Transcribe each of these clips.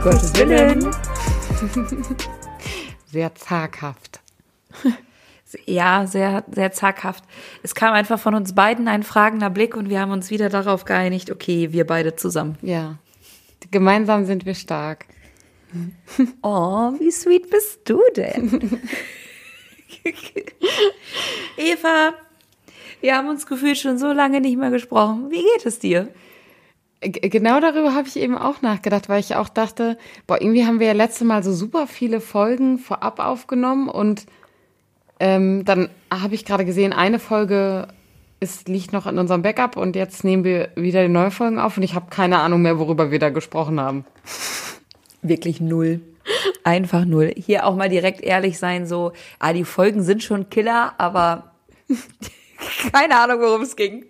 Gottes. Willen. Sehr zaghaft. Ja, sehr, sehr zaghaft. Es kam einfach von uns beiden ein fragender Blick und wir haben uns wieder darauf geeinigt, okay, wir beide zusammen. Ja. Gemeinsam sind wir stark. Oh, wie sweet bist du denn? Eva, wir haben uns gefühlt schon so lange nicht mehr gesprochen. Wie geht es dir? Genau darüber habe ich eben auch nachgedacht, weil ich auch dachte, boah, irgendwie haben wir ja letzte Mal so super viele Folgen vorab aufgenommen und ähm, dann habe ich gerade gesehen, eine Folge ist, liegt noch in unserem Backup und jetzt nehmen wir wieder die neue Folgen auf und ich habe keine Ahnung mehr, worüber wir da gesprochen haben. Wirklich null. Einfach null. Hier auch mal direkt ehrlich sein, so, ah, die Folgen sind schon Killer, aber keine Ahnung, worum es ging.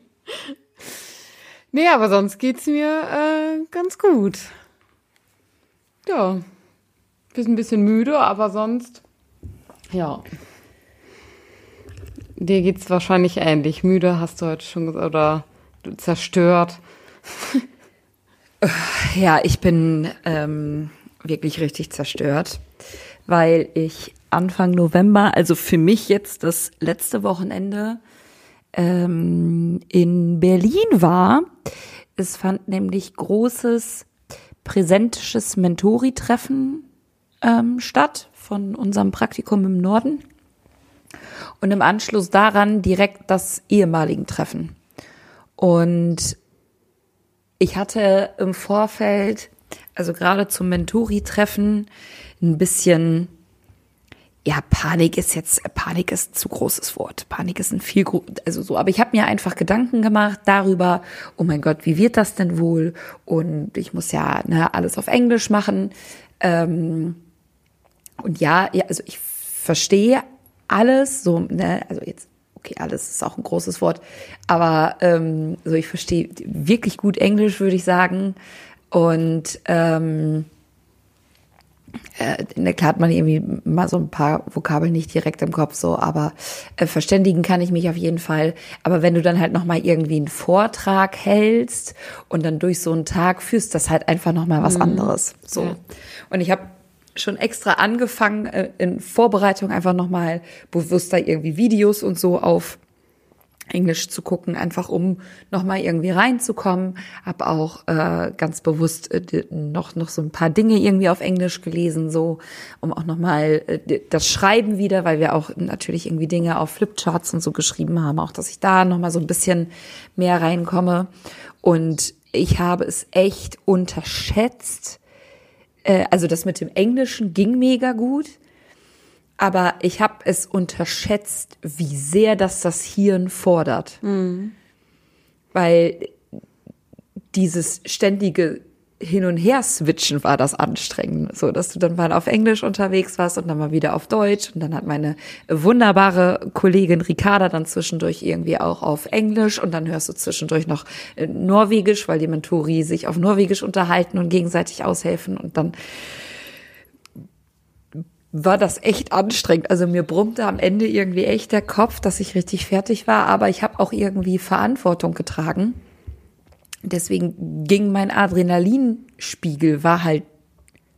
Nee, aber sonst geht's mir äh, ganz gut. Ja. Bist ein bisschen müde, aber sonst, ja. Dir geht's wahrscheinlich ähnlich. Müde hast du heute schon gesagt, oder zerstört. ja, ich bin ähm, wirklich richtig zerstört, weil ich Anfang November, also für mich jetzt das letzte Wochenende, ähm, in Berlin war. Es fand nämlich großes präsentisches Mentori-Treffen ähm, statt von unserem Praktikum im Norden. Und im Anschluss daran direkt das ehemaligen Treffen. Und ich hatte im Vorfeld, also gerade zum Mentori-Treffen, ein bisschen ja, Panik ist jetzt, Panik ist ein zu großes Wort. Panik ist ein viel, also so, aber ich habe mir einfach Gedanken gemacht darüber, oh mein Gott, wie wird das denn wohl? Und ich muss ja ne, alles auf Englisch machen. Ähm, und ja, ja, also ich verstehe alles, so, ne, also jetzt, okay, alles ist auch ein großes Wort, aber ähm, so ich verstehe wirklich gut Englisch, würde ich sagen. Und ähm, äh, klar hat man irgendwie mal so ein paar Vokabeln nicht direkt im Kopf so, aber äh, verständigen kann ich mich auf jeden Fall. Aber wenn du dann halt noch mal irgendwie einen Vortrag hältst und dann durch so einen Tag führst, das halt einfach noch mal was mhm. anderes. So. Ja. Und ich habe schon extra angefangen äh, in Vorbereitung einfach noch mal bewusster irgendwie Videos und so auf Englisch zu gucken, einfach um nochmal irgendwie reinzukommen. Hab auch äh, ganz bewusst äh, noch noch so ein paar Dinge irgendwie auf Englisch gelesen, so um auch nochmal äh, das Schreiben wieder, weil wir auch natürlich irgendwie Dinge auf Flipcharts und so geschrieben haben, auch dass ich da nochmal so ein bisschen mehr reinkomme. Und ich habe es echt unterschätzt. Äh, also das mit dem Englischen ging mega gut aber ich habe es unterschätzt, wie sehr das das Hirn fordert. Mhm. Weil dieses ständige Hin- und Her-Switchen war das anstrengend. So, dass du dann mal auf Englisch unterwegs warst und dann mal wieder auf Deutsch. Und dann hat meine wunderbare Kollegin Ricarda dann zwischendurch irgendwie auch auf Englisch und dann hörst du zwischendurch noch äh, Norwegisch, weil die Mentori sich auf Norwegisch unterhalten und gegenseitig aushelfen und dann war das echt anstrengend. Also mir brummte am Ende irgendwie echt der Kopf, dass ich richtig fertig war, aber ich habe auch irgendwie Verantwortung getragen. Deswegen ging mein Adrenalinspiegel war halt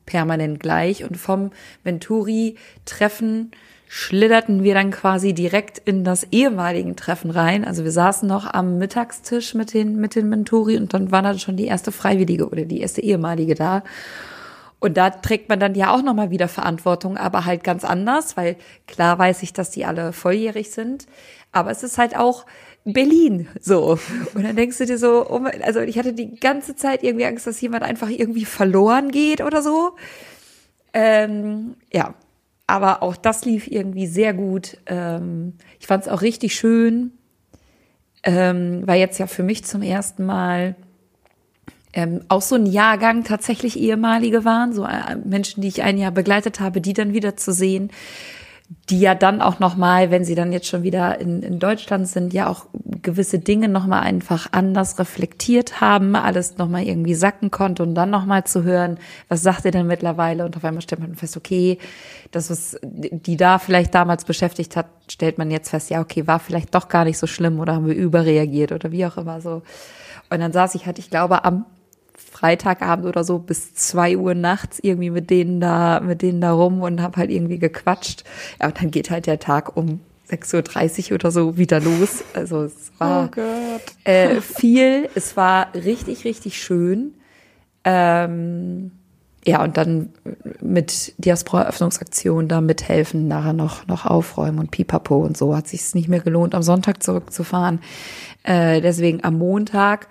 permanent gleich und vom Venturi-Treffen schlitterten wir dann quasi direkt in das ehemaligen Treffen rein. Also wir saßen noch am Mittagstisch mit den, mit den Menturi und dann war dann schon die erste Freiwillige oder die erste ehemalige da. Und da trägt man dann ja auch nochmal wieder Verantwortung, aber halt ganz anders, weil klar weiß ich, dass die alle volljährig sind. Aber es ist halt auch Berlin so. Und dann denkst du dir so, oh also ich hatte die ganze Zeit irgendwie Angst, dass jemand einfach irgendwie verloren geht oder so. Ähm, ja, aber auch das lief irgendwie sehr gut. Ähm, ich fand es auch richtig schön, ähm, weil jetzt ja für mich zum ersten Mal ähm, auch so ein Jahrgang tatsächlich ehemalige waren, so äh, Menschen, die ich ein Jahr begleitet habe, die dann wieder zu sehen, die ja dann auch noch mal, wenn sie dann jetzt schon wieder in, in Deutschland sind, ja auch gewisse Dinge noch mal einfach anders reflektiert haben, alles noch mal irgendwie sacken konnte und dann noch mal zu hören, was sagt ihr denn mittlerweile und auf einmal stellt man fest, okay, das was die da vielleicht damals beschäftigt hat, stellt man jetzt fest, ja okay, war vielleicht doch gar nicht so schlimm oder haben wir überreagiert oder wie auch immer so. Und dann saß ich halt, ich glaube, am Freitagabend oder so bis zwei Uhr nachts irgendwie mit denen da, mit denen da rum und habe halt irgendwie gequatscht. Ja, und dann geht halt der Tag um 6.30 Uhr oder so wieder los. Also es war oh äh, viel. Es war richtig, richtig schön. Ähm, ja, und dann mit Diaspora-Eröffnungsaktion da mithelfen, nachher noch, noch aufräumen und pipapo und so hat sich's nicht mehr gelohnt, am Sonntag zurückzufahren. Äh, deswegen am Montag.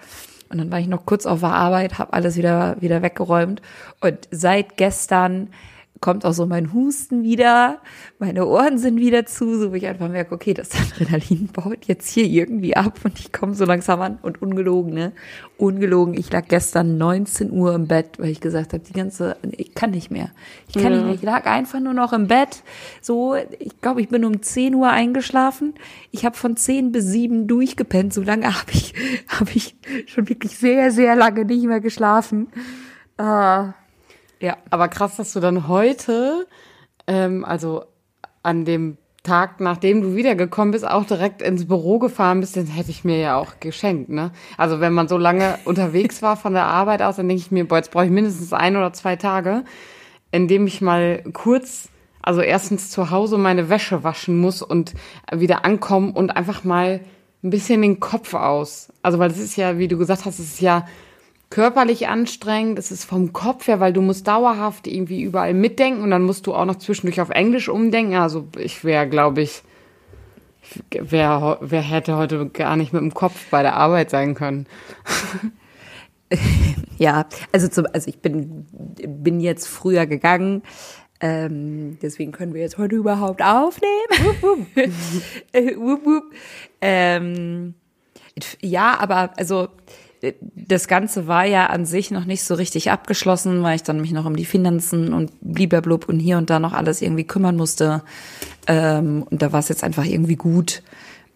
Und dann war ich noch kurz auf der Arbeit, habe alles wieder, wieder weggeräumt. Und seit gestern kommt auch so mein Husten wieder, meine Ohren sind wieder zu, so wie ich einfach merke, okay, das Adrenalin baut jetzt hier irgendwie ab und ich komme so langsam an und ungelogen, ne? Ungelogen, ich lag gestern 19 Uhr im Bett, weil ich gesagt habe, die ganze, ich kann nicht mehr. Ich kann Ja. nicht mehr. Ich lag einfach nur noch im Bett. So, ich glaube, ich bin um 10 Uhr eingeschlafen. Ich habe von 10 bis 7 durchgepennt. So lange habe ich, habe ich schon wirklich sehr, sehr lange nicht mehr geschlafen. Ah, ja. Aber krass, dass du dann heute, ähm, also an dem Tag, nachdem du wiedergekommen bist, auch direkt ins Büro gefahren bist, den hätte ich mir ja auch geschenkt, ne? Also wenn man so lange unterwegs war von der Arbeit aus, dann denke ich mir, boah, jetzt brauche ich mindestens ein oder zwei Tage, in dem ich mal kurz, also erstens zu Hause meine Wäsche waschen muss und wieder ankommen und einfach mal ein bisschen den Kopf aus. Also weil das ist ja, wie du gesagt hast, es ist ja körperlich anstrengend, es ist vom Kopf her, weil du musst dauerhaft irgendwie überall mitdenken und dann musst du auch noch zwischendurch auf Englisch umdenken. Also ich wäre, glaube ich, wer, wer hätte heute gar nicht mit dem Kopf bei der Arbeit sein können. Ja, also zum, also ich bin, bin jetzt früher gegangen. Ähm, deswegen können wir jetzt heute überhaupt aufnehmen. Wupp, wupp. Äh, ähm, ja, aber also das Ganze war ja an sich noch nicht so richtig abgeschlossen, weil ich dann mich noch um die Finanzen und blieberblub und hier und da noch alles irgendwie kümmern musste. Ähm, und da war es jetzt einfach irgendwie gut.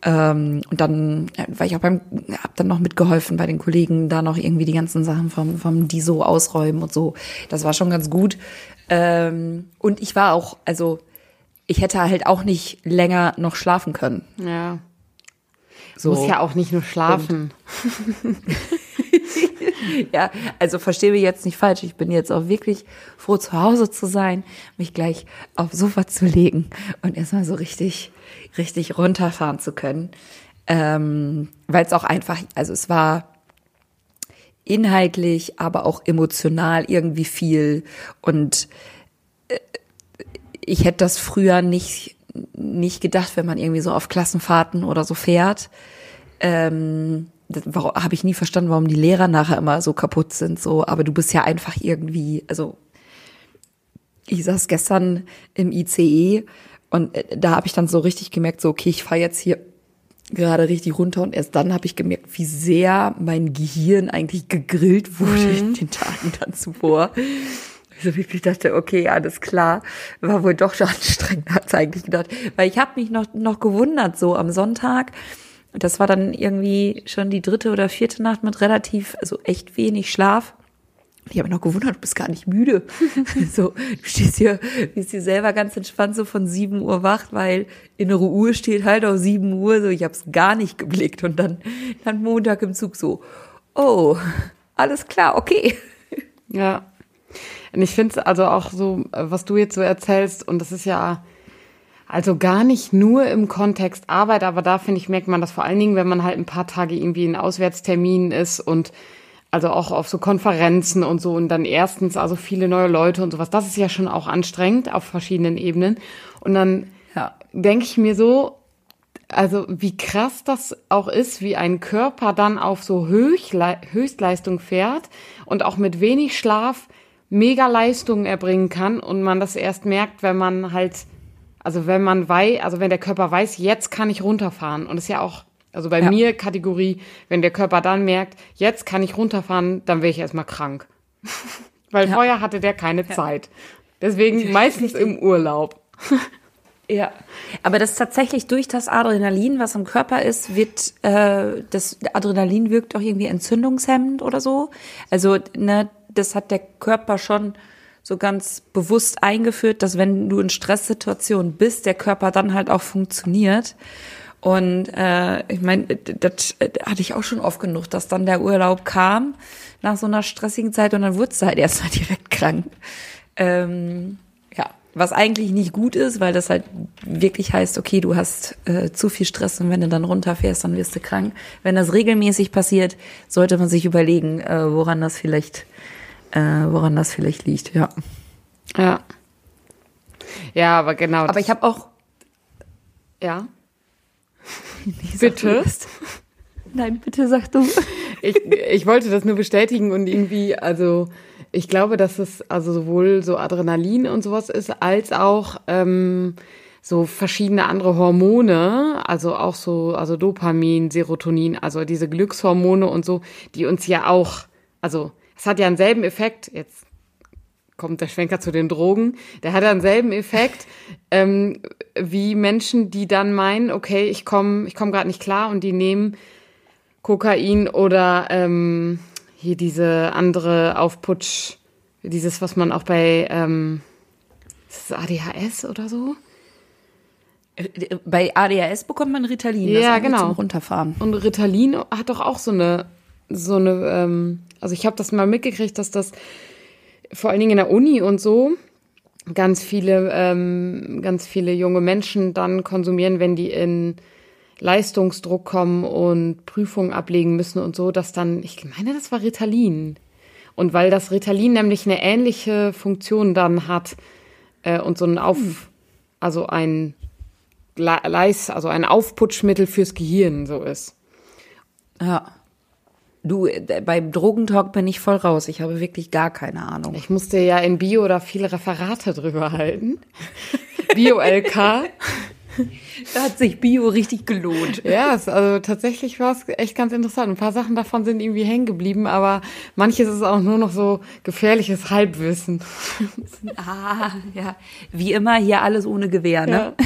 Ähm, und dann äh, war ich auch beim, hab dann noch mitgeholfen bei den Kollegen, da noch irgendwie die ganzen Sachen vom, vom DISO ausräumen und so. Das war schon ganz gut. Ähm, und ich war auch, also ich hätte halt auch nicht länger noch schlafen können. Ja. So. Muss ja auch nicht nur schlafen. Ja, also verstehe mich jetzt nicht falsch. Ich bin jetzt auch wirklich froh, zu Hause zu sein, mich gleich aufs Sofa zu legen und erstmal so richtig, richtig runterfahren zu können. Ähm, Weil es auch einfach, also es war inhaltlich, aber auch emotional irgendwie viel. Und äh, ich hätte das früher nicht, nicht gedacht, wenn man irgendwie so auf Klassenfahrten oder so fährt. Ähm, habe ich nie verstanden, warum die Lehrer nachher immer so kaputt sind. So, aber du bist ja einfach irgendwie, also ich saß gestern im ICE und äh, da habe ich dann so richtig gemerkt, so okay, ich fahre jetzt hier gerade richtig runter und erst dann habe ich gemerkt, wie sehr mein Gehirn eigentlich gegrillt wurde in den Tagen dann zuvor. Also wirklich dachte, okay, alles klar, war wohl doch schon anstrengend, hat's eigentlich gedacht. Weil ich habe mich noch, noch gewundert, so am Sonntag, das war dann irgendwie schon die dritte oder vierte Nacht mit relativ, also echt wenig Schlaf. Ich habe mich noch gewundert, du bist gar nicht müde. so, du stehst hier, bist hier selber ganz entspannt so von 7 Uhr wach, weil innere Uhr steht halt auf 7 Uhr. So, ich habe es gar nicht geblickt. Und dann, dann Montag im Zug so, oh, alles klar, okay. Ja. Und ich finde es also auch so, was du jetzt so erzählst, und das ist ja also gar nicht nur im Kontext Arbeit, aber da finde ich, merkt man das vor allen Dingen, wenn man halt ein paar Tage irgendwie in Auswärtsterminen ist und also auch auf so Konferenzen und so und dann erstens also viele neue Leute und sowas. Das ist ja schon auch anstrengend auf verschiedenen Ebenen. Und dann Ja. denke ich mir so, also wie krass das auch ist, wie ein Körper dann auf so Höchle Höchstleistung fährt und auch mit wenig Schlaf mega Leistungen erbringen kann und man das erst merkt, wenn man halt, also wenn man weiß, also wenn der Körper weiß, jetzt kann ich runterfahren und das ist ja auch, also bei Ja. mir Kategorie, wenn der Körper dann merkt, jetzt kann ich runterfahren, dann wäre ich erstmal krank. Weil Ja. vorher hatte der keine Zeit. Deswegen meistens im Urlaub. Ja, aber das tatsächlich durch das Adrenalin, was im Körper ist, wird äh, das Adrenalin wirkt auch irgendwie entzündungshemmend oder so. Also ne, das hat der Körper schon so ganz bewusst eingeführt, dass wenn du in Stresssituationen bist, der Körper dann halt auch funktioniert. Und äh, ich meine, das hatte ich auch schon oft genug, dass dann der Urlaub kam nach so einer stressigen Zeit und dann wurdest du halt erstmal direkt krank. Ähm, ja, was eigentlich nicht gut ist, weil das halt wirklich heißt, okay, du hast äh, zu viel Stress und wenn du dann runterfährst, dann wirst du krank. Wenn das regelmäßig passiert, sollte man sich überlegen, äh, woran das vielleicht, äh, woran das vielleicht liegt. Ja. Ja. Ja, aber genau. Aber ich habe auch. Ja. Nee, bitte. Nein, bitte sag du. Ich, ich wollte das nur bestätigen und irgendwie, also ich glaube, dass es also sowohl so Adrenalin und sowas ist, als auch ähm, so verschiedene andere Hormone, also auch so, also Dopamin, Serotonin, also diese Glückshormone und so, die uns ja auch, also es hat ja einen selben Effekt, jetzt kommt der Schwenker zu den Drogen, der hat einen selben Effekt ähm, wie Menschen, die dann meinen, okay, ich komme ich komm gerade nicht klar und die nehmen Kokain oder ähm, hier diese andere Aufputsch, dieses, was man auch bei ähm, ist das ADHS oder so? Bei ADHS bekommt man Ritalin, ja, genau. zum Runterfahren. Und Ritalin hat doch auch so eine, so eine, ähm, also ich habe das mal mitgekriegt, dass das vor allen Dingen in der Uni und so ganz viele, ähm, ganz viele junge Menschen dann konsumieren, wenn die in Leistungsdruck kommen und Prüfungen ablegen müssen und so, dass dann, ich meine, das war Ritalin. Und weil das Ritalin nämlich eine ähnliche Funktion dann hat äh, und so ein Auf, hm. also ein Leis, also ein Aufputschmittel fürs Gehirn so ist. Ja. Du, beim Drogentalk bin ich voll raus. Ich habe wirklich gar keine Ahnung. Ich musste ja in Bio da viele Referate drüber halten. Bio-LK. Da hat sich Bio richtig gelohnt. Ja, es, also tatsächlich war es echt ganz interessant. Ein paar Sachen davon sind irgendwie hängen geblieben, aber manches ist auch nur noch so gefährliches Halbwissen. Ah, ja. Wie immer hier alles ohne Gewehr, ne? Ja.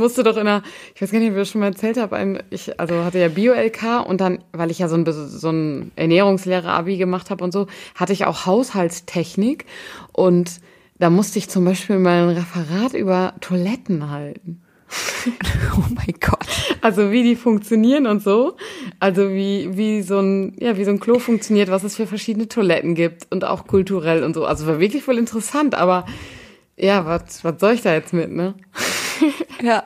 Ich musste doch in einer, ich weiß gar nicht, ob ich das schon mal erzählt habe, ich also hatte ja Bio-LK und dann, weil ich ja so ein, so ein Ernährungslehrer-Abi gemacht habe und so, hatte ich auch Haushaltstechnik und da musste ich zum Beispiel mal ein Referat über Toiletten halten. oh mein Gott. Also wie die funktionieren und so. Also wie, wie so ein, ja, wie so ein Klo funktioniert, was es für verschiedene Toiletten gibt und auch kulturell und so. Also war wirklich voll interessant, aber ja, was, was soll ich da jetzt mit, ne? ja.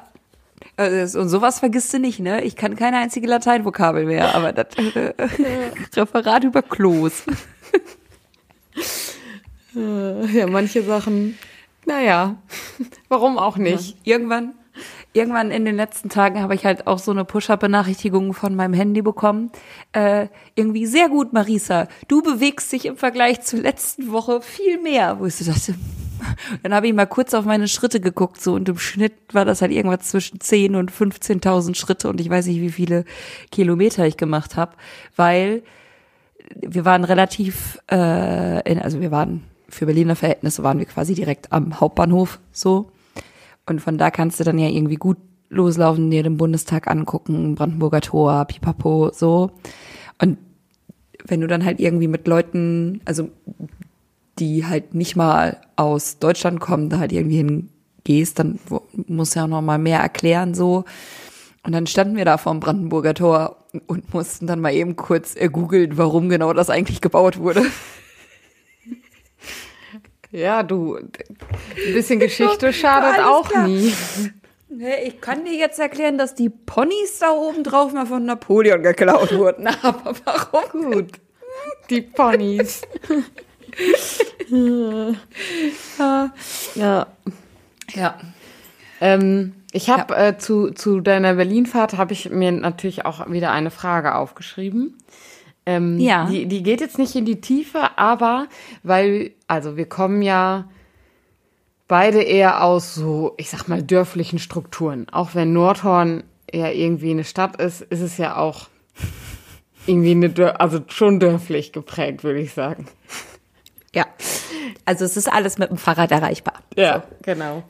Also, und sowas vergisst du nicht, ne? Ich kann keine einzige Lateinvokabel mehr, aber das äh, Referat über Klos. ja, manche Sachen, naja, warum auch nicht? Ja, irgendwann irgendwann in den letzten Tagen habe ich halt auch so eine Push-Up-Benachrichtigung von meinem Handy bekommen. Äh, irgendwie sehr gut, Marisa. Du bewegst dich im Vergleich zur letzten Woche viel mehr. Wo ich so dachte, dann habe ich mal kurz auf meine Schritte geguckt, so und im Schnitt war das halt irgendwas zwischen 10 und 15.000 Schritte und ich weiß nicht, wie viele Kilometer ich gemacht habe, weil wir waren relativ, äh, in, also wir waren für Berliner Verhältnisse waren wir quasi direkt am Hauptbahnhof so und von da kannst du dann ja irgendwie gut loslaufen, dir den Bundestag angucken, Brandenburger Tor, Pipapo, so. Und wenn du dann halt irgendwie mit Leuten, also die halt nicht mal aus Deutschland kommen, da halt irgendwie hingehst, dann musst du ja auch noch mal mehr erklären, so. Und dann standen wir da vor dem Brandenburger Tor und mussten dann mal eben kurz googeln, warum genau das eigentlich gebaut wurde. Ja, du, ein bisschen Geschichte schadet auch klar. nie. Ich kann dir jetzt erklären, dass die Ponys da oben drauf mal von Napoleon geklaut wurden. Aber warum? Gut. Die Ponys. Ja. Ja. ja. Ähm, ich habe ja. äh, zu, zu deiner Berlinfahrt habe ich mir natürlich auch wieder eine Frage aufgeschrieben. Ähm, ja. Die, die geht jetzt nicht in die Tiefe, aber weil, also wir kommen ja beide eher aus so, ich sag mal, dörflichen Strukturen. Auch wenn Nordhorn ja irgendwie eine Stadt ist, ist es ja auch irgendwie eine, Dör also schon dörflich geprägt, würde ich sagen. Ja. Also es ist alles mit dem Fahrrad erreichbar. Ja, so. genau.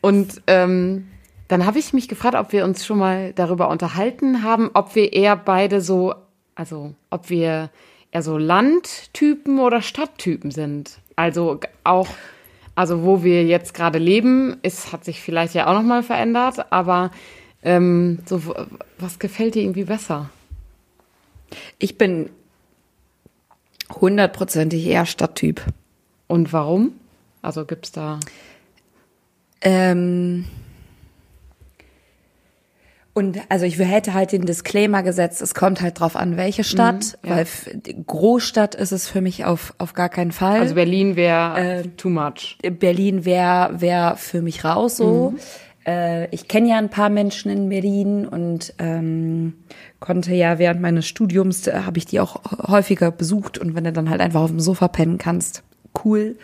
Und ähm, dann habe ich mich gefragt, ob wir uns schon mal darüber unterhalten haben, ob wir eher beide so also ob wir eher so Landtypen oder Stadttypen sind. Also auch, also wo wir jetzt gerade leben, ist, hat sich vielleicht ja auch nochmal verändert, aber Ähm, so, was gefällt dir irgendwie besser? Ich bin hundertprozentig eher Stadttyp. Und warum? Also gibt's da. Ähm und also ich hätte halt den Disclaimer gesetzt, es kommt halt drauf an, welche Stadt, Mhm, ja. weil Großstadt ist es für mich auf, auf gar keinen Fall. Also Berlin wäre Ähm, too much. Berlin wäre wär für mich raus so. Äh, ich kenne ja ein paar Menschen in Berlin und ähm, konnte ja während meines Studiums, äh, habe ich die auch häufiger besucht und wenn du dann halt einfach auf dem Sofa pennen kannst, cool.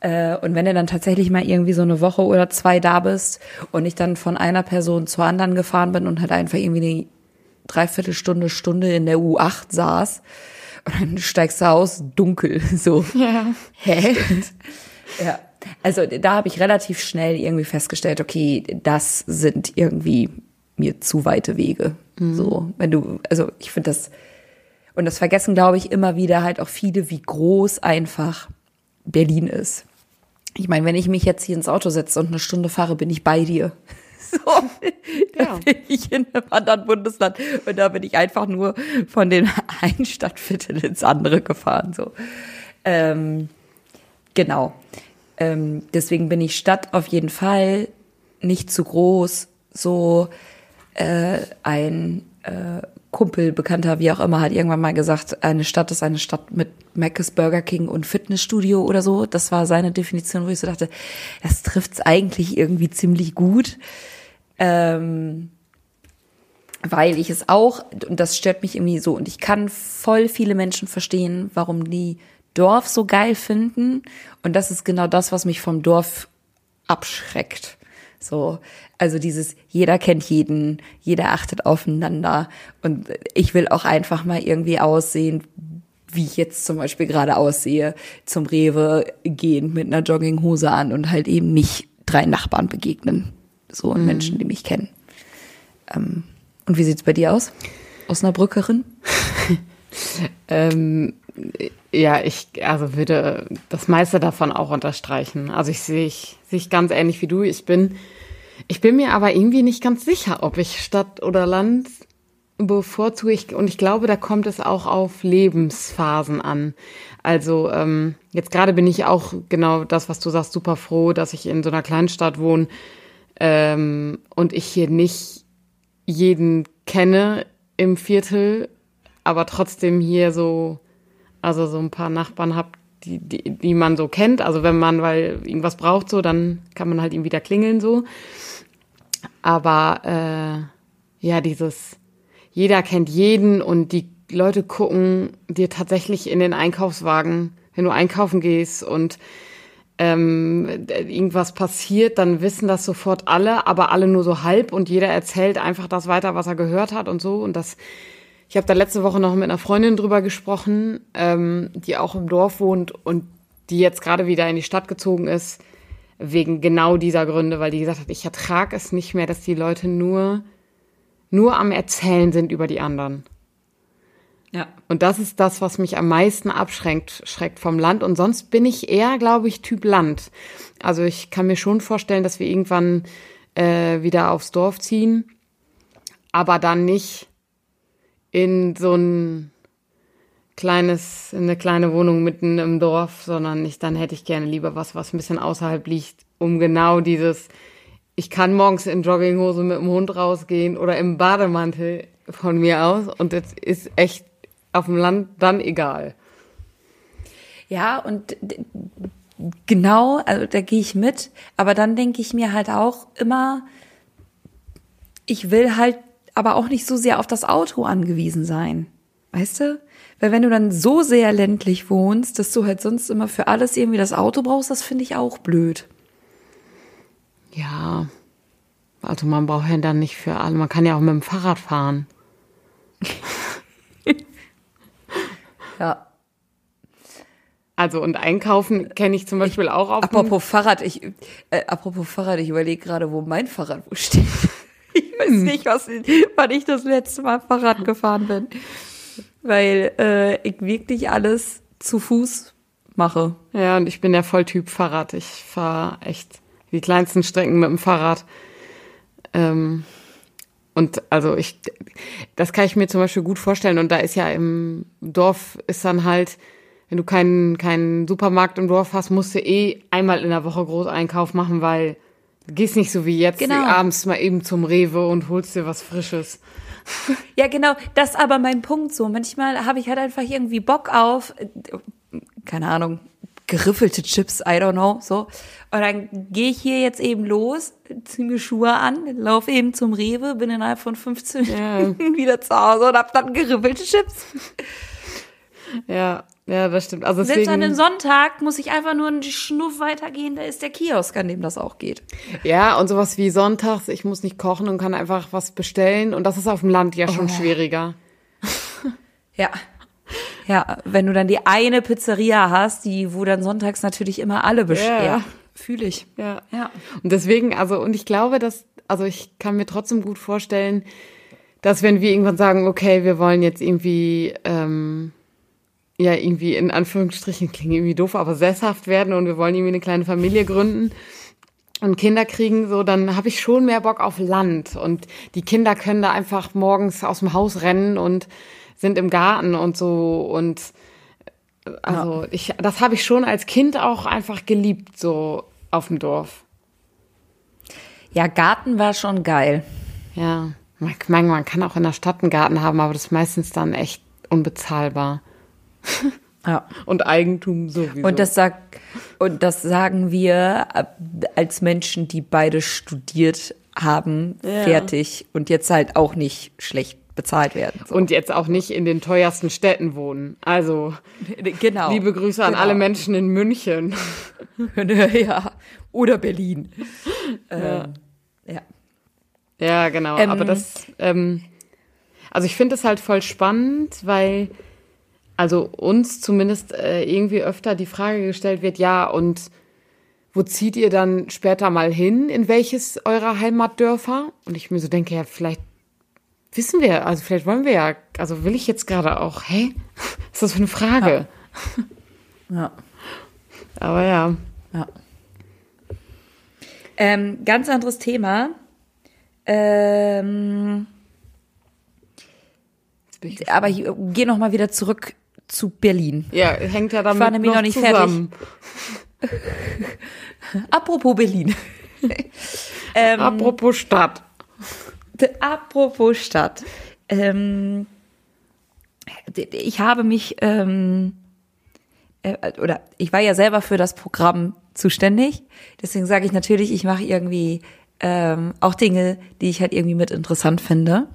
Äh, und wenn du dann tatsächlich mal irgendwie so eine Woche oder zwei da bist und ich dann von einer Person zur anderen gefahren bin und halt einfach irgendwie eine Dreiviertelstunde, Stunde in der U8 saß und dann steigst du aus, dunkel, so. Ja. Hä? Ja. Also da habe ich relativ schnell irgendwie festgestellt, okay, das sind irgendwie mir zu weite Wege. So, wenn du, also ich finde das, und das vergessen, glaube ich, immer wieder halt auch viele, wie groß einfach Berlin ist. Ich meine, wenn ich mich jetzt hier ins Auto setze und eine Stunde fahre, bin ich bei dir. So, Ja. bin ich in einem anderen Bundesland und da bin ich einfach nur von dem einen Stadtviertel ins andere gefahren. So, ähm, genau. Ähm, deswegen bin ich Stadt auf jeden Fall nicht zu groß. So äh, ein äh, Kumpel, Bekannter, wie auch immer, hat irgendwann mal gesagt, eine Stadt ist eine Stadt mit Mc's, Burger King und Fitnessstudio oder so. Das war seine Definition, wo ich so dachte, das trifft's eigentlich irgendwie ziemlich gut. Ähm, weil ich es auch, und das stört mich irgendwie so, und ich kann voll viele Menschen verstehen, warum die Dorf so geil finden. Und das ist genau das, was mich vom Dorf abschreckt. So, also dieses, jeder kennt jeden, jeder achtet aufeinander. Und ich will auch einfach mal irgendwie aussehen, wie ich jetzt zum Beispiel gerade aussehe, zum Rewe gehen mit einer Jogginghose an und halt eben nicht drei Nachbarn begegnen. So und Menschen, die mich kennen. Ähm, und wie sieht's bei dir aus? Osnabrückerin? Ähm, ja, ich also würde das meiste davon auch unterstreichen. Also ich sehe ich, sehe ich ganz ähnlich wie du. Ich bin, ich bin mir aber irgendwie nicht ganz sicher, ob ich Stadt oder Land bevorzuge. Ich, und ich glaube, da kommt es auch auf Lebensphasen an. Also ähm, jetzt gerade bin ich auch genau das, was du sagst, super froh, dass ich in so einer kleinen Stadt wohne ähm, und ich hier nicht jeden kenne im Viertel, aber trotzdem hier so, also so ein paar Nachbarn hab, die, die, die man so kennt. Also wenn man, weil irgendwas braucht so, dann kann man halt ihm wieder klingeln so. Aber äh, ja, dieses, jeder kennt jeden und die Leute gucken dir tatsächlich in den Einkaufswagen, wenn du einkaufen gehst und ähm, irgendwas passiert, dann wissen das sofort alle, aber alle nur so halb und jeder erzählt einfach das weiter, was er gehört hat und so. Und das, ich habe da letzte Woche noch mit einer Freundin drüber gesprochen, ähm, die auch im Dorf wohnt und die jetzt gerade wieder in die Stadt gezogen ist, wegen genau dieser Gründe, weil die gesagt hat, ich ertrage es nicht mehr, dass die Leute nur, nur am Erzählen sind über die anderen. Ja. Und das ist das, was mich am meisten abschränkt, schreckt vom Land. Und sonst bin ich eher, glaube ich, Typ Land. Also ich kann mir schon vorstellen, dass wir irgendwann äh, wieder aufs Dorf ziehen, aber dann nicht in so ein kleines, in eine kleine Wohnung mitten im Dorf, sondern ich, dann hätte ich gerne lieber was, was ein bisschen außerhalb liegt, um genau dieses, ich kann morgens in Jogginghose mit dem Hund rausgehen oder im Bademantel von mir aus und das ist echt auf dem Land dann egal. Ja, und genau, also da gehe ich mit, aber dann denke ich mir halt auch immer, ich will halt aber auch nicht so sehr auf das Auto angewiesen sein. Weißt du? Weil wenn du dann so sehr ländlich wohnst, dass du halt sonst immer für alles irgendwie das Auto brauchst, das finde ich auch blöd. Ja, also man braucht ja dann nicht für alle, man kann ja auch mit dem Fahrrad fahren. Ja. Also und einkaufen kenne ich zum Beispiel auch auf Apropos Fahrrad, ich, äh, apropos Fahrrad, ich überlege gerade, wo mein Fahrrad wo steht. Ich weiß nicht, was, wann ich das letzte Mal Fahrrad gefahren bin. Weil äh, ich wirklich alles zu Fuß mache. Ja, und ich bin der Volltyp Fahrrad. Ich fahre echt die kleinsten Strecken mit dem Fahrrad. Ähm, Und also ich, das kann ich mir zum Beispiel gut vorstellen. Und da ist ja im Dorf ist dann halt, wenn du keinen, keinen Supermarkt im Dorf hast, musst du eh einmal in der Woche Großeinkauf machen, weil du gehst nicht so wie jetzt Genau. abends mal eben zum Rewe und holst dir was Frisches. Ja, genau, das ist aber mein Punkt so. Manchmal habe ich halt einfach irgendwie Bock auf, keine Ahnung, geriffelte Chips, I don't know, so. Und dann gehe ich hier jetzt eben los, ziehe mir Schuhe an, laufe eben zum Rewe, bin innerhalb von 15 Ja. Minuten wieder zu Hause und hab dann geriffelte Chips. Ja, ja, das stimmt. Also Selbst an deswegen, einem Sonntag muss ich einfach nur einen Schnuff weitergehen, da ist der Kiosk, an dem das auch geht. ja, und sowas wie sonntags, ich muss nicht kochen und kann einfach was bestellen. Und das ist auf dem Land ja schon schwieriger. Ja. Ja, wenn du dann die eine Pizzeria hast, die, wo dann sonntags natürlich immer alle bestellen. Ja. Ja, fühle ich. Ja. Ja. Und deswegen, also, und ich glaube, dass, also ich kann mir trotzdem gut vorstellen, dass wenn wir irgendwann sagen, okay, wir wollen jetzt irgendwie, ähm, ja, irgendwie in Anführungsstrichen, klingt irgendwie doof, aber sesshaft werden und wir wollen irgendwie eine kleine Familie gründen und Kinder kriegen, so, dann habe ich schon mehr Bock auf Land. Und die Kinder können da einfach morgens aus dem Haus rennen und sind im Garten und so und also ich, das habe ich schon als Kind auch einfach geliebt, so auf dem Dorf. Ja, Garten war schon geil. Ja, man, man man kann auch in der Stadt einen Garten haben, aber das ist meistens dann echt unbezahlbar. Ja. Und Eigentum sowieso. Und das sagt, und das sagen wir äh, als Menschen, die beide studiert haben, Ja. fertig und jetzt halt auch nicht schlecht bezahlt werden. So. und jetzt auch nicht in den teuersten Städten wohnen. Also, genau. liebe Grüße an Genau. alle Menschen in München. ja. Oder Berlin. Ähm, ja. Ja, genau. Ähm, aber das, ähm, also ich finde es halt voll spannend, weil, also uns zumindest äh, irgendwie öfter die Frage gestellt wird, ja, und wo zieht ihr dann später mal hin? In welches eurer Heimatdörfer? Und ich mir so denke, ja, vielleicht wissen wir, also vielleicht wollen wir ja, also will ich jetzt gerade auch, hä? Was ist das für eine Frage? ja. Aber ja. Ja. Ähm, ganz anderes Thema. Ähm, aber ich gehe noch mal wieder zurück zu Berlin. Ja, hängt ja damit war nämlich noch nicht zusammen. Apropos Berlin. ähm, Apropos Stadt. apropos Stadt. Ähm, ich habe mich, ähm, äh, oder ich war ja selber für das Programm zuständig. Deswegen sage ich natürlich, ich mache irgendwie ähm, auch Dinge, die ich halt irgendwie mit interessant finde.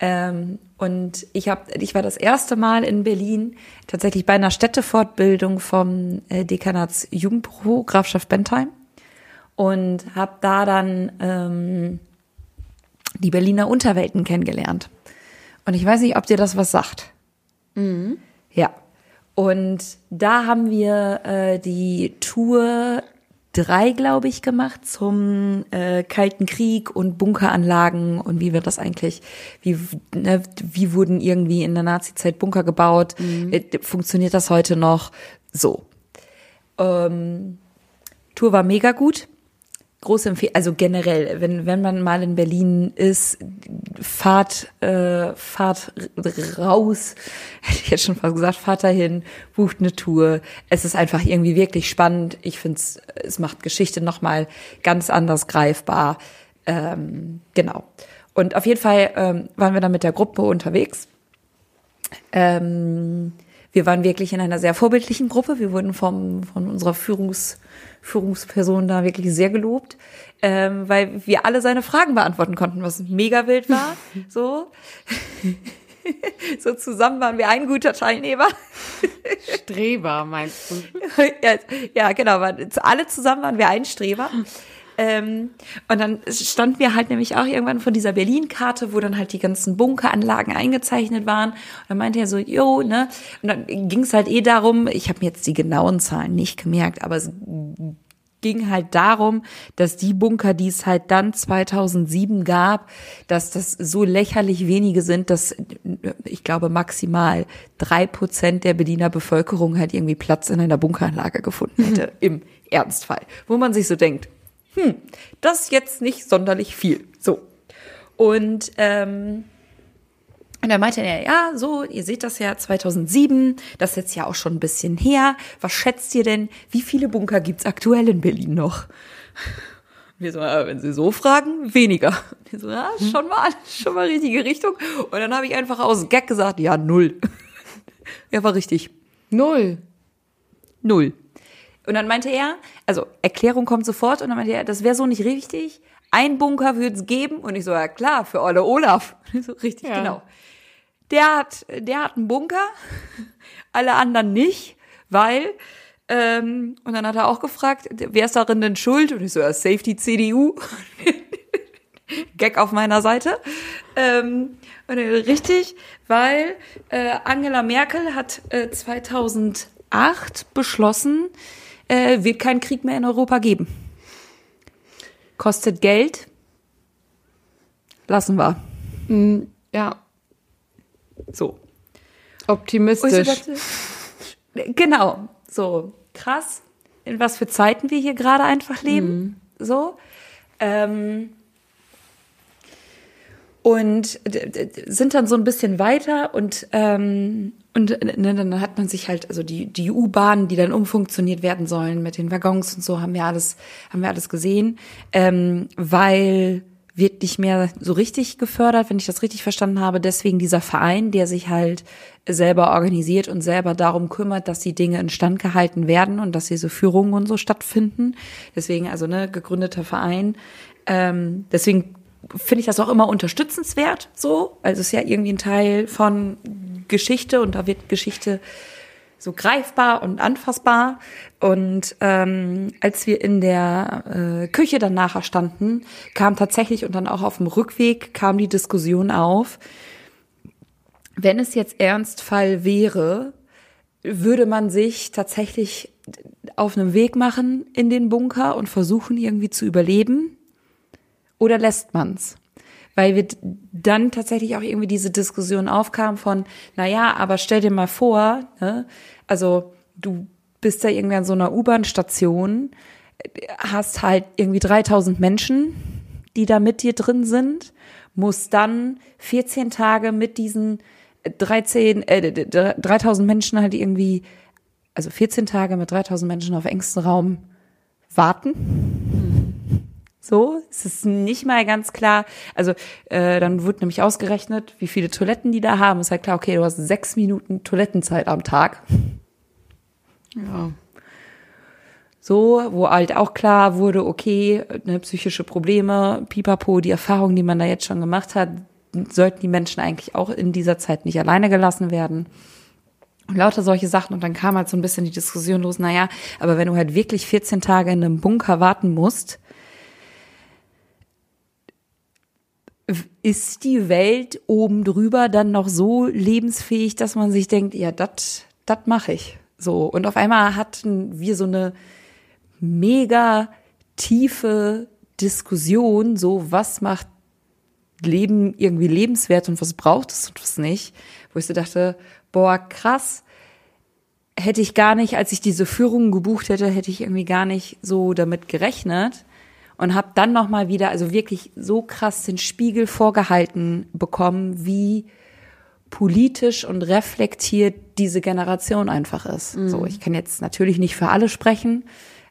Ähm, und ich habe, ich war das erste Mal in Berlin tatsächlich bei einer Städtefortbildung vom äh, Dekanats Jugendbüro Grafschaft Bentheim und habe da dann ähm, die Berliner Unterwelten kennengelernt. Und ich weiß nicht, ob dir das was sagt. Ja. Und da haben wir äh, die Tour drei, glaube ich, gemacht zum äh, Kalten Krieg und Bunkeranlagen und wie wird das eigentlich, wie, ne, wie wurden irgendwie in der Nazi-Zeit Bunker gebaut, äh, funktioniert das heute noch? So. Ähm, Tour war mega gut. Große Empfehlung, also generell, wenn, wenn man mal in Berlin ist, fahrt, äh, fahrt raus, hätte ich jetzt schon fast gesagt, fahrt dahin, bucht eine Tour. Es ist einfach irgendwie wirklich spannend. Ich finde es, es macht Geschichte nochmal ganz anders greifbar. Ähm, genau. Und auf jeden Fall ähm, waren wir dann mit der Gruppe unterwegs. Ähm, wir waren wirklich in einer sehr vorbildlichen Gruppe. Wir wurden vom, von unserer Führungs, Führungsperson da wirklich sehr gelobt, ähm, weil wir alle seine Fragen beantworten konnten, was mega wild war. So. so zusammen waren wir ein guter Teilnehmer. Streber, meinst du? ja, ja, genau. Alle zusammen waren wir ein Streber. Ähm, und dann standen wir halt nämlich auch irgendwann von dieser Berlin-Karte, wo dann halt die ganzen Bunkeranlagen eingezeichnet waren. Und dann meinte er so, jo, ne? Und dann ging es halt eh darum, ich habe mir jetzt die genauen Zahlen nicht gemerkt, aber es ging halt darum, dass die Bunker, die es halt dann 2007 gab, dass das so lächerlich wenige sind, dass ich glaube maximal drei Prozent der Berliner Bevölkerung halt irgendwie Platz in einer Bunkeranlage gefunden hätte, im Ernstfall. Wo man sich so denkt, hm, das ist jetzt nicht sonderlich viel. So. Und ähm, und dann meinte er, ja, so, ihr seht das ja 2007, das ist jetzt ja auch schon ein bisschen her. Was schätzt ihr denn, wie viele Bunker gibt's aktuell in Berlin noch? Und wir so, wenn Sie so fragen, weniger. Und wir so, ja, schon mal, schon mal richtige Richtung. Und dann habe ich einfach aus Gag gesagt, ja, null. Ja, war richtig. Null. Null. Und dann meinte er, also Erklärung kommt sofort, und dann meinte er, das wäre so nicht richtig. Ein Bunker würde es geben. Und ich so, ja klar, für Olle Olaf. So, richtig, Ja. genau. Der hat, der hat einen Bunker, alle anderen nicht, weil, ähm, und dann hat er auch gefragt, wer ist darin denn schuld? Und ich so, ja, Safety CDU. Gag auf meiner Seite. Ähm, und, äh, richtig, weil äh, Angela Merkel hat äh, 2008 beschlossen, äh, wird keinen Krieg mehr in Europa geben. Kostet Geld. Lassen wir. Ja, So. Optimistisch. dachte, genau, so krass, in was für Zeiten wir hier gerade einfach leben. So. Ähm, und d- sind dann so ein bisschen weiter und ähm, und ne, dann hat man sich halt also die die U-Bahnen, die dann umfunktioniert werden sollen mit den Waggons und so haben wir alles haben wir alles gesehen, ähm, weil wird nicht mehr so richtig gefördert, wenn ich das richtig verstanden habe. Deswegen dieser Verein, der sich halt selber organisiert und selber darum kümmert, dass die Dinge instand gehalten werden und dass diese Führungen und so stattfinden. Deswegen also ne gegründeter Verein. Ähm, deswegen finde ich das auch immer unterstützenswert, so. Also es ist ja irgendwie ein Teil von Geschichte und da wird Geschichte so greifbar und anfassbar. Und ähm, als wir in der äh, Küche dann nachher standen, kam tatsächlich und dann auch auf dem Rückweg kam die Diskussion auf, wenn es jetzt Ernstfall wäre, würde man sich tatsächlich auf einem Weg machen in den Bunker und versuchen irgendwie zu überleben oder lässt man's? Weil wir dann tatsächlich auch irgendwie diese Diskussion aufkam von, na ja, aber stell dir mal vor, ne, also du bist da irgendwie an so einer U-Bahn-Station, hast halt irgendwie 3000 Menschen, die da mit dir drin sind, musst dann 14 Tage mit diesen 13, äh, 3000 Menschen halt irgendwie, also 14 Tage mit 3000 Menschen auf engstem Raum warten. So, es ist nicht mal ganz klar. Also äh, dann wird nämlich ausgerechnet, wie viele Toiletten die da haben. Ist halt klar, okay, du hast sechs Minuten Toilettenzeit am Tag. Ja. So, wo halt auch klar wurde, okay, ne, psychische Probleme, pipapo, die Erfahrungen, die man da jetzt schon gemacht hat, sollten die Menschen eigentlich auch in dieser Zeit nicht alleine gelassen werden. Und lauter solche Sachen. Und dann kam halt so ein bisschen die Diskussion los, naja, aber wenn du halt wirklich 14 Tage in einem Bunker warten musst, ist die Welt oben drüber dann noch so lebensfähig, dass man sich denkt, ja, das das mache ich. So. Und auf einmal hatten wir so eine mega tiefe Diskussion, so was macht Leben irgendwie lebenswert und was braucht es und was nicht, wo ich so dachte, boah, krass, hätte ich gar nicht, als ich diese Führung gebucht hätte, hätte ich irgendwie gar nicht so damit gerechnet und habe dann noch mal wieder also wirklich so krass den Spiegel vorgehalten bekommen, wie politisch und reflektiert diese Generation einfach ist. So, ich kann jetzt natürlich nicht für alle sprechen,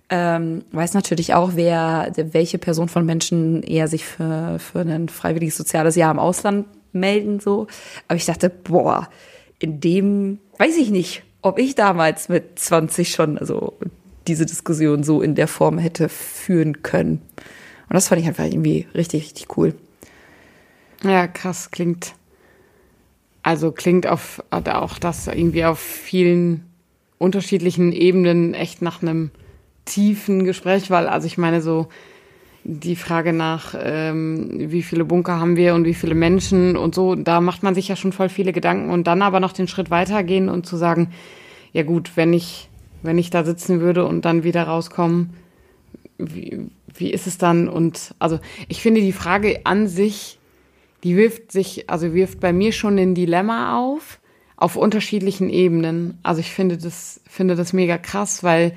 ähm, weiß natürlich auch, wer, welche Person von Menschen eher sich für, für ein freiwilliges soziales Jahr im Ausland melden, so. Aber ich dachte, boah, in dem, weiß ich nicht, ob ich damals mit 20 schon, also diese Diskussion so in der Form hätte führen können. Und das fand ich einfach irgendwie richtig, richtig cool. Ja, krass, klingt. Also klingt auf auch das irgendwie auf vielen unterschiedlichen Ebenen echt nach einem tiefen Gespräch, weil, also ich meine, so die Frage nach, ähm, wie viele Bunker haben wir und wie viele Menschen und so, da macht man sich ja schon voll viele Gedanken und dann aber noch den Schritt weitergehen und zu sagen, ja gut, wenn ich, wenn ich da sitzen würde und dann wieder rauskommen, wie, wie ist es dann? Und also ich finde die Frage an sich, die wirft sich, also wirft bei mir schon ein Dilemma auf, auf unterschiedlichen Ebenen. Also ich finde das, finde das mega krass, weil,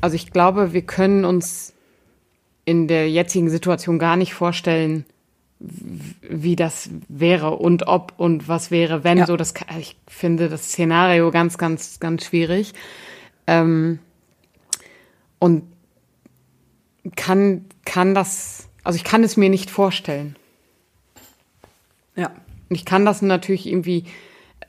also ich glaube, wir können uns in der jetzigen Situation gar nicht vorstellen, wie das wäre und ob und was wäre, wenn Ja. so. Das, kann- ich finde das Szenario ganz, ganz, ganz schwierig. Ähm, und kann, kann das, also ich kann es mir nicht vorstellen. Ja. Und ich kann das natürlich irgendwie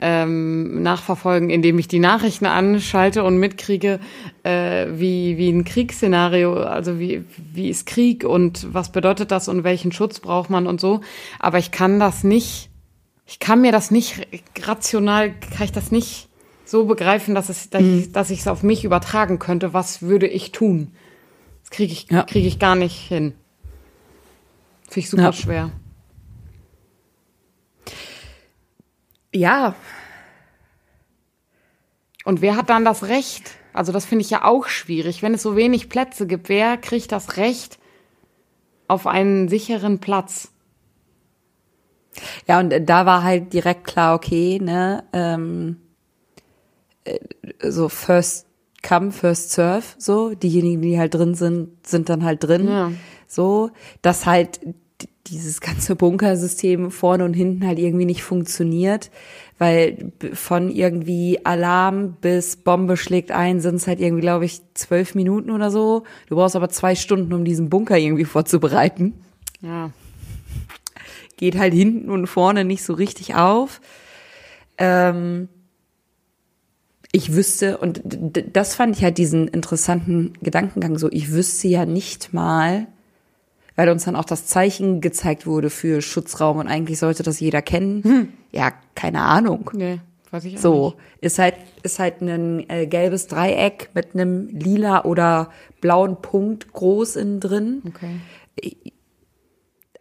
ähm, nachverfolgen, indem ich die Nachrichten anschalte und mitkriege, äh, wie, wie ein Kriegsszenario, also wie, wie ist Krieg und was bedeutet das und welchen Schutz braucht man und so. Aber ich kann das nicht, ich kann mir das nicht rational, kann ich das nicht so begreifen, dass, es, dass ich dass ich es auf mich übertragen könnte. Was würde ich tun? Das kriege ich, Ja. krieg ich gar nicht hin. Finde ich super Ja. schwer. Ja, Und wer hat dann das Recht? Also das finde ich ja auch schwierig. Wenn es so wenig Plätze gibt, wer kriegt das Recht auf einen sicheren Platz? Ja, und äh, da war halt direkt klar, okay, ne, ähm, äh, so first come, first serve, so, diejenigen, die halt drin sind, sind dann halt drin, Ja. so, dass halt dieses ganze Bunkersystem vorne und hinten halt irgendwie nicht funktioniert, weil von irgendwie Alarm bis Bombe schlägt ein, sind es halt irgendwie, glaube ich, zwölf Minuten oder so. Du brauchst aber zwei Stunden, um diesen Bunker irgendwie vorzubereiten Ja. geht halt hinten und vorne nicht so richtig auf. Ähm, ich wüsste, und das fand ich halt diesen interessanten Gedankengang so, ich wüsste ja nicht mal, weil uns dann auch das Zeichen gezeigt wurde für Schutzraum und eigentlich sollte das jeder kennen. Ja, keine Ahnung. Nee, weiß ich auch So, nicht. ist halt, ist halt ein äh, gelbes Dreieck mit einem lila oder blauen Punkt groß innen drin. Okay.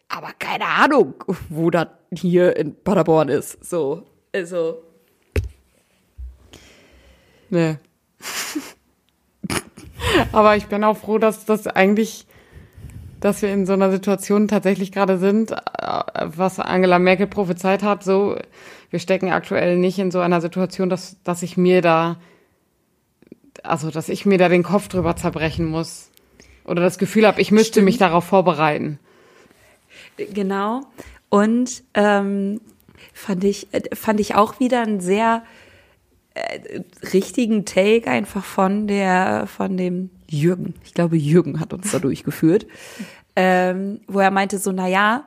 aber keine Ahnung, wo das hier in Paderborn ist. So, also. Nee. Aber ich bin auch froh, dass das eigentlich, dass wir in so einer Situation tatsächlich gerade sind, äh, was Angela Merkel prophezeit hat, so, wir stecken aktuell nicht in so einer Situation, dass, dass ich mir da, also, dass ich mir da den Kopf drüber zerbrechen muss. Oder das Gefühl habe, ich müsste Stimmt. mich darauf vorbereiten. Genau. Und ähm, fand ich äh, fand ich auch wieder einen sehr äh, richtigen Take einfach von der von dem Jürgen. Ich glaube Jürgen hat uns da durchgeführt, ähm, wo er meinte so na ja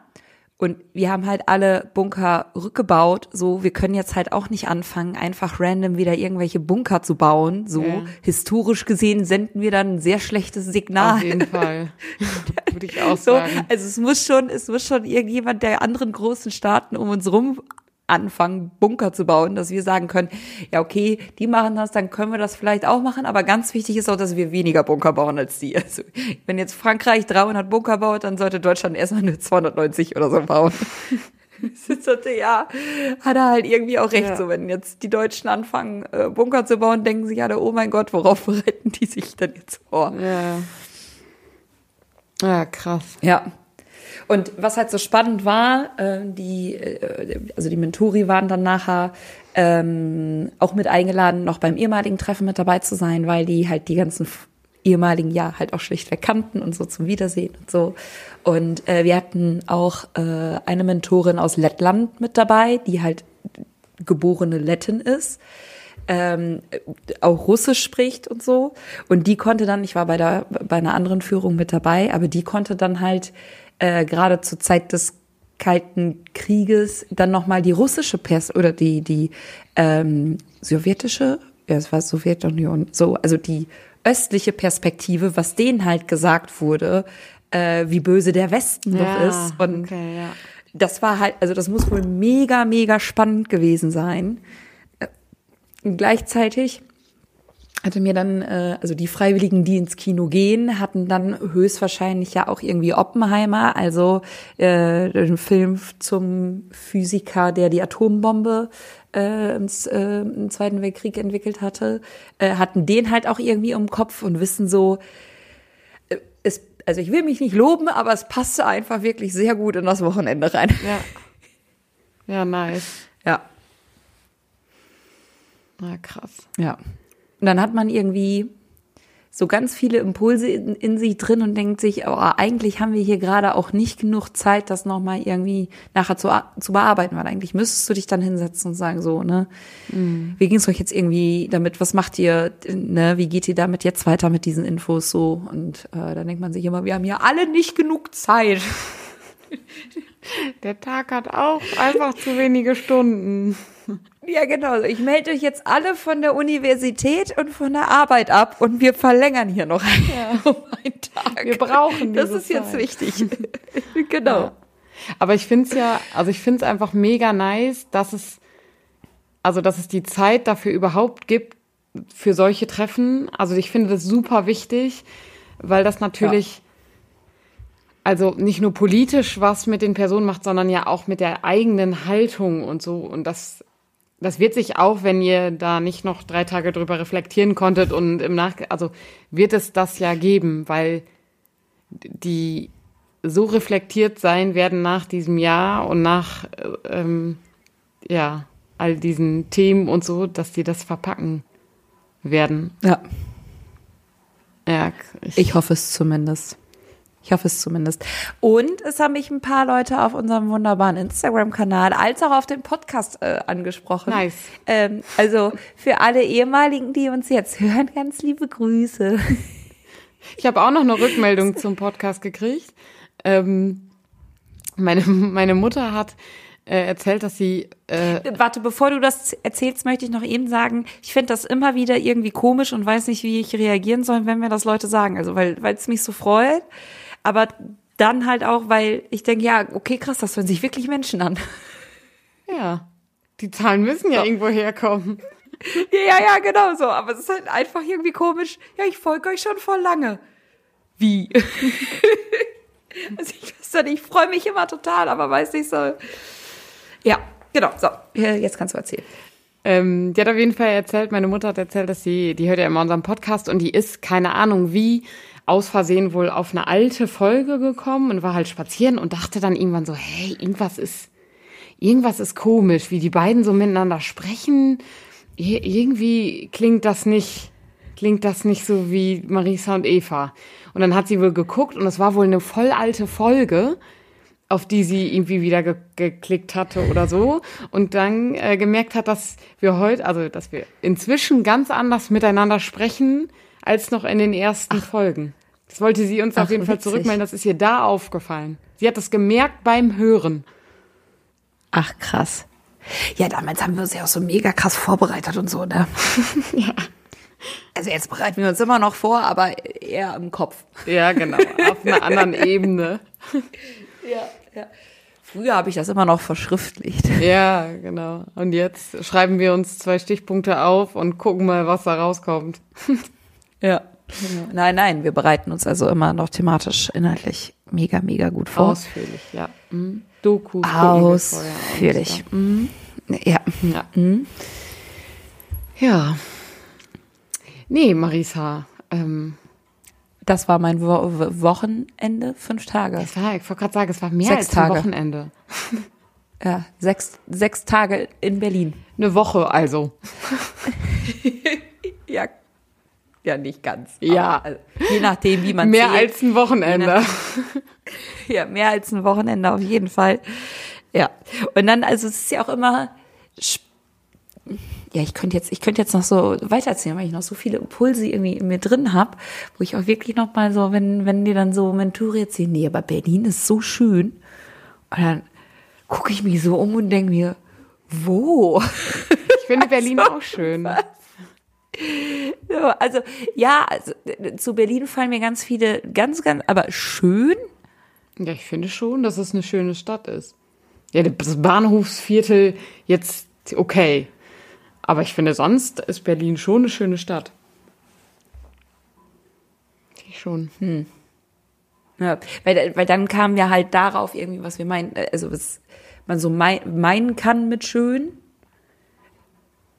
und wir haben halt alle Bunker rückgebaut, so wir können jetzt halt auch nicht anfangen einfach random wieder irgendwelche Bunker zu bauen, so Ja. historisch gesehen senden wir dann ein sehr schlechtes Signal. Auf jeden Fall. Würde ich auch So, sagen. also es muss schon, es muss schon irgendjemand der anderen großen Staaten um uns rum anfangen, Bunker zu bauen, dass wir sagen können, ja, okay, die machen das, dann können wir das vielleicht auch machen, aber ganz wichtig ist auch, dass wir weniger Bunker bauen als die. Also, wenn jetzt Frankreich 300 Bunker baut, dann sollte Deutschland erstmal nur 290 oder so bauen. Ja, hat er halt irgendwie auch recht. Ja. So, wenn jetzt die Deutschen anfangen, äh, Bunker zu bauen, denken sich alle, oh mein Gott, worauf bereiten die sich denn jetzt vor? Ja. Ja, krass. Ja. Und was halt so spannend war, äh, die, äh, also die Mentori waren dann nachher ähm, auch mit eingeladen, noch beim ehemaligen Treffen mit dabei zu sein, weil die halt die ganzen ehemaligen ja halt auch schlichtweg kannten und so zum Wiedersehen und so. Und äh, wir hatten auch äh, eine Mentorin aus Lettland mit dabei, die halt geborene Lettin ist ähm, auch Russisch spricht und so. Und die konnte dann, ich war bei der bei einer anderen Führung mit dabei, aber die konnte dann halt äh, gerade zur Zeit des Kalten Krieges dann noch mal die russische Pers oder die die ähm, sowjetische, ja es war Sowjetunion, so also die östliche Perspektive, was denen halt gesagt wurde, äh, wie böse der Westen doch Ja, ist und okay, ja. das war halt, also das muss wohl mega, mega spannend gewesen sein. Äh, gleichzeitig hatte mir dann, äh, also die Freiwilligen, die ins Kino gehen, hatten dann höchstwahrscheinlich ja auch irgendwie Oppenheimer, also äh, den Film zum Physiker, der die Atombombe äh, im, äh, im Zweiten Weltkrieg entwickelt hatte, äh, hatten den halt auch irgendwie im Kopf und wissen so, äh, es, also ich will mich nicht loben, aber es passte einfach wirklich sehr gut in das Wochenende rein. Ja. Ja, nice. Ja. Na, krass. Ja. Und dann hat man irgendwie so ganz viele Impulse in, in sich drin und denkt sich, oh, eigentlich haben wir hier gerade auch nicht genug Zeit, das nochmal irgendwie nachher zu, zu bearbeiten, weil eigentlich müsstest du dich dann hinsetzen und sagen, so, ne, mhm. wie ging es euch jetzt irgendwie damit, was macht ihr, ne, wie geht ihr damit jetzt weiter mit diesen Infos so? Und äh, dann denkt man sich immer, wir haben ja alle nicht genug Zeit. Der Tag hat auch einfach zu wenige Stunden. Ja, genau. Ich melde euch jetzt alle von der Universität und von der Arbeit ab und wir verlängern hier noch ja. einen Tag. Wir brauchen Das ist Zeit. jetzt wichtig. genau. Ja. Aber ich finde es ja, also ich finde es einfach mega nice, dass es, also dass es die Zeit dafür überhaupt gibt, für solche Treffen. Also ich finde das super wichtig, weil das natürlich, ja. Also nicht nur politisch was mit den Personen macht, sondern ja auch mit der eigenen Haltung und so. Und das das wird sich auch, wenn ihr da nicht noch drei Tage drüber reflektieren konntet und im Nach, also wird es das ja geben, weil die so reflektiert sein werden nach diesem Jahr und nach, ähm, ja, all diesen Themen und so, dass die das verpacken werden. Ja. Ja, ich, ich hoffe es zumindest. Ich hoffe es zumindest. Und es haben mich ein paar Leute auf unserem wunderbaren Instagram-Kanal als auch auf dem Podcast äh, angesprochen. Nice. Ähm, also für alle ehemaligen, die uns jetzt hören, ganz liebe Grüße. Ich habe auch noch eine Rückmeldung zum Podcast gekriegt. Ähm, meine, meine Mutter hat äh, erzählt, dass sie. Äh Warte, bevor du das erzählst, möchte ich noch eben sagen, ich finde das immer wieder irgendwie komisch und weiß nicht, wie ich reagieren soll, wenn mir das Leute sagen. Also weil weil es mich so freut aber dann halt auch, weil ich denke, ja, okay, krass, das hören sich wirklich Menschen an. Ja, die Zahlen müssen ja, ja. irgendwo herkommen. Ja, ja, genau so. Aber es ist halt einfach irgendwie komisch. Ja, ich folge euch schon voll lange. Wie? also ich weiß doch nicht, ich freue mich immer total, aber weiß nicht so. Ja, genau. So, jetzt kannst du erzählen. Ähm, die hat auf jeden Fall erzählt, meine Mutter hat erzählt, dass sie, die hört ja immer unseren Podcast und die ist, keine Ahnung wie, aus Versehen wohl auf eine alte Folge gekommen und war halt spazieren und dachte dann irgendwann so, hey, irgendwas ist, irgendwas ist komisch, wie die beiden so miteinander sprechen. irgendwie klingt das nicht, klingt das nicht so wie Marisa und Eva. Und dann hat sie wohl geguckt und es war wohl eine voll alte Folge, auf die sie irgendwie wieder ge geklickt hatte oder so und dann äh, gemerkt hat, dass wir heute, also dass wir inzwischen ganz anders miteinander sprechen, als noch in den ersten Ach. Folgen. Das wollte sie uns Ach, auf jeden Fall zurückmelden. Das ist ihr da aufgefallen. Sie hat das gemerkt beim Hören. Ach, krass. Ja, damals haben wir uns ja auch so mega krass vorbereitet und so, ne? ja. Also jetzt bereiten wir uns immer noch vor, aber eher im Kopf. Ja, genau. Auf einer anderen Ebene. ja, ja. Früher habe ich das immer noch verschriftlicht. Ja, genau. Und jetzt schreiben wir uns zwei Stichpunkte auf und gucken mal, was da rauskommt. Ja. Nein, nein, wir bereiten uns also immer noch thematisch, inhaltlich mega, mega gut vor. Ausführlich, ja. Mhm. Dokus. Ausführlich. Mhm. Ja. Ja. Mhm. ja. Nee, Marisa. Ähm, das war mein Wo Wochenende, fünf Tage. Das war, ich wollte gerade sagen, es war mehr sechs als ein Wochenende. ja, sechs, sechs Tage in Berlin. Eine Woche also. ja, ja, nicht ganz. Ja. Also, je nachdem, wie man Mehr zählt. als ein Wochenende. Nachdem, ja, mehr als ein Wochenende auf jeden Fall. Ja. Und dann, also es ist ja auch immer, ja, ich könnte jetzt, ich könnte jetzt noch so weitererzählen, weil ich noch so viele Impulse irgendwie in mir drin habe, wo ich auch wirklich noch mal so, wenn, wenn die dann so Menturi erzählen, nee, aber Berlin ist so schön. Und dann gucke ich mich so um und denke mir, wo? Ich finde Berlin also, auch schön. Was? Also ja, also, zu Berlin fallen mir ganz viele, ganz, ganz, aber schön. Ja, ich finde schon, dass es eine schöne Stadt ist. Ja, das Bahnhofsviertel jetzt okay. Aber ich finde, sonst ist Berlin schon eine schöne Stadt. Ich schon. Hm. Ja, weil, weil dann kam ja halt darauf irgendwie, was wir meinen, also was man so meinen kann mit schön.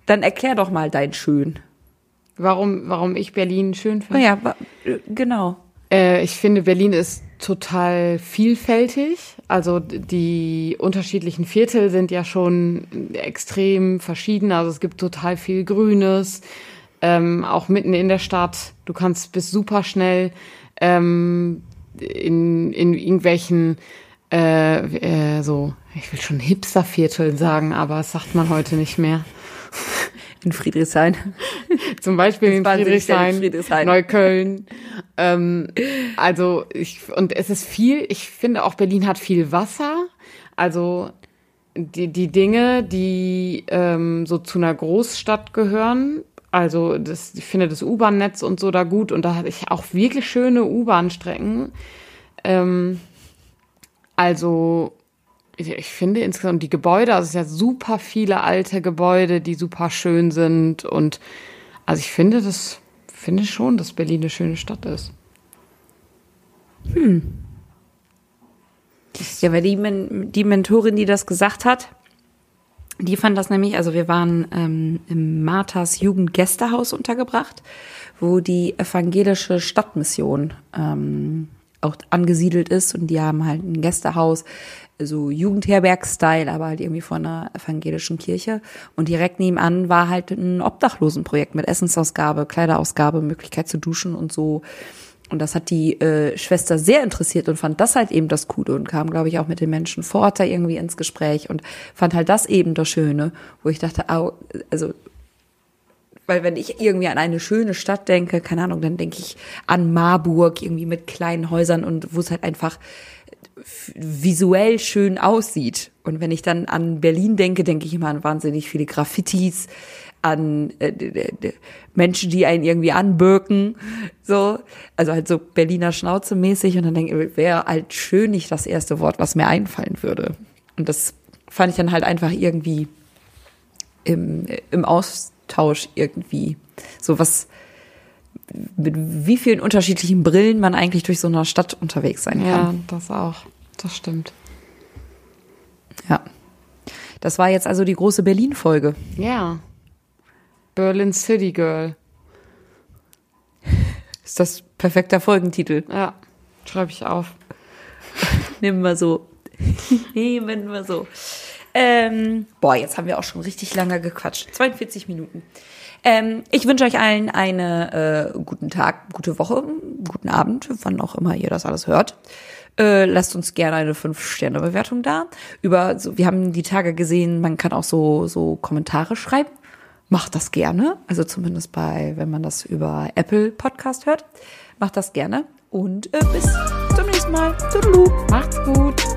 Dann erklär doch mal dein Schön. Warum, warum ich Berlin schön finde? Oh ja, genau. Äh, ich finde, Berlin ist total vielfältig. Also die unterschiedlichen Viertel sind ja schon extrem verschieden. Also es gibt total viel Grünes. ähm, auch mitten in der Stadt. Du kannst bis super schnell ähm, in, in irgendwelchen äh, äh, so, ich will schon Hipstervierteln sagen, aber das sagt man heute nicht mehr. In Friedrichshain. Zum Beispiel in Friedrichshain, Friedrichshain, Neukölln. Ähm, also ich, und es ist viel, ich finde auch Berlin hat viel Wasser. Also die, die Dinge, die ähm, so zu einer Großstadt gehören, also das, ich finde das U-Bahn-Netz und so da gut und da hatte ich auch wirklich schöne U-Bahn-Strecken. Ähm, also ich finde insgesamt die Gebäude, also es sind ja super viele alte Gebäude, die super schön sind und also ich finde das, finde schon, dass Berlin eine schöne Stadt ist. Hm. Ja, weil die, die Mentorin, die das gesagt hat, die fand das nämlich, also wir waren ähm, im Marthas Jugendgästehaus untergebracht, wo die evangelische Stadtmission ähm, auch angesiedelt ist und die haben halt ein Gästehaus, so Jugendherberg-Style, aber halt irgendwie von einer evangelischen Kirche. Und direkt nebenan war halt ein Obdachlosenprojekt mit Essensausgabe, Kleiderausgabe, Möglichkeit zu duschen und so. Und das hat die äh, Schwester sehr interessiert und fand das halt eben das Coole und kam, glaube ich, auch mit den Menschen vor Ort da irgendwie ins Gespräch und fand halt das eben das Schöne, wo ich dachte, au, also, weil wenn ich irgendwie an eine schöne Stadt denke, keine Ahnung, dann denke ich an Marburg irgendwie mit kleinen Häusern und wo es halt einfach visuell schön aussieht. Und wenn ich dann an Berlin denke, denke ich immer an wahnsinnig viele Graffitis, an äh, Menschen, die einen irgendwie anbirken, so, also halt so Berliner Schnauze mäßig und dann denke ich, wäre halt schön nicht das erste Wort, was mir einfallen würde. Und das fand ich dann halt einfach irgendwie im, im Austausch irgendwie so was, mit wie vielen unterschiedlichen Brillen man eigentlich durch so eine Stadt unterwegs sein kann. Ja, das auch. Das stimmt. Ja. Das war jetzt also die große Berlin-Folge. Ja. Berlin City Girl. Ist das perfekter Folgentitel? Ja, schreibe ich auf. Nehmen wir so. Nehmen wir so. Ähm, boah, jetzt haben wir auch schon richtig lange gequatscht. 42 Minuten. Ähm, ich wünsche euch allen einen äh, guten Tag, gute Woche, guten Abend, wann auch immer ihr das alles hört. Äh, lasst uns gerne eine 5-Sterne-Bewertung da. Über, so, wir haben die Tage gesehen, man kann auch so, so Kommentare schreiben macht das gerne. Also zumindest bei, wenn man das über Apple Podcast hört. Macht das gerne. Und äh, bis zum nächsten Mal. Tudelu. Macht's gut.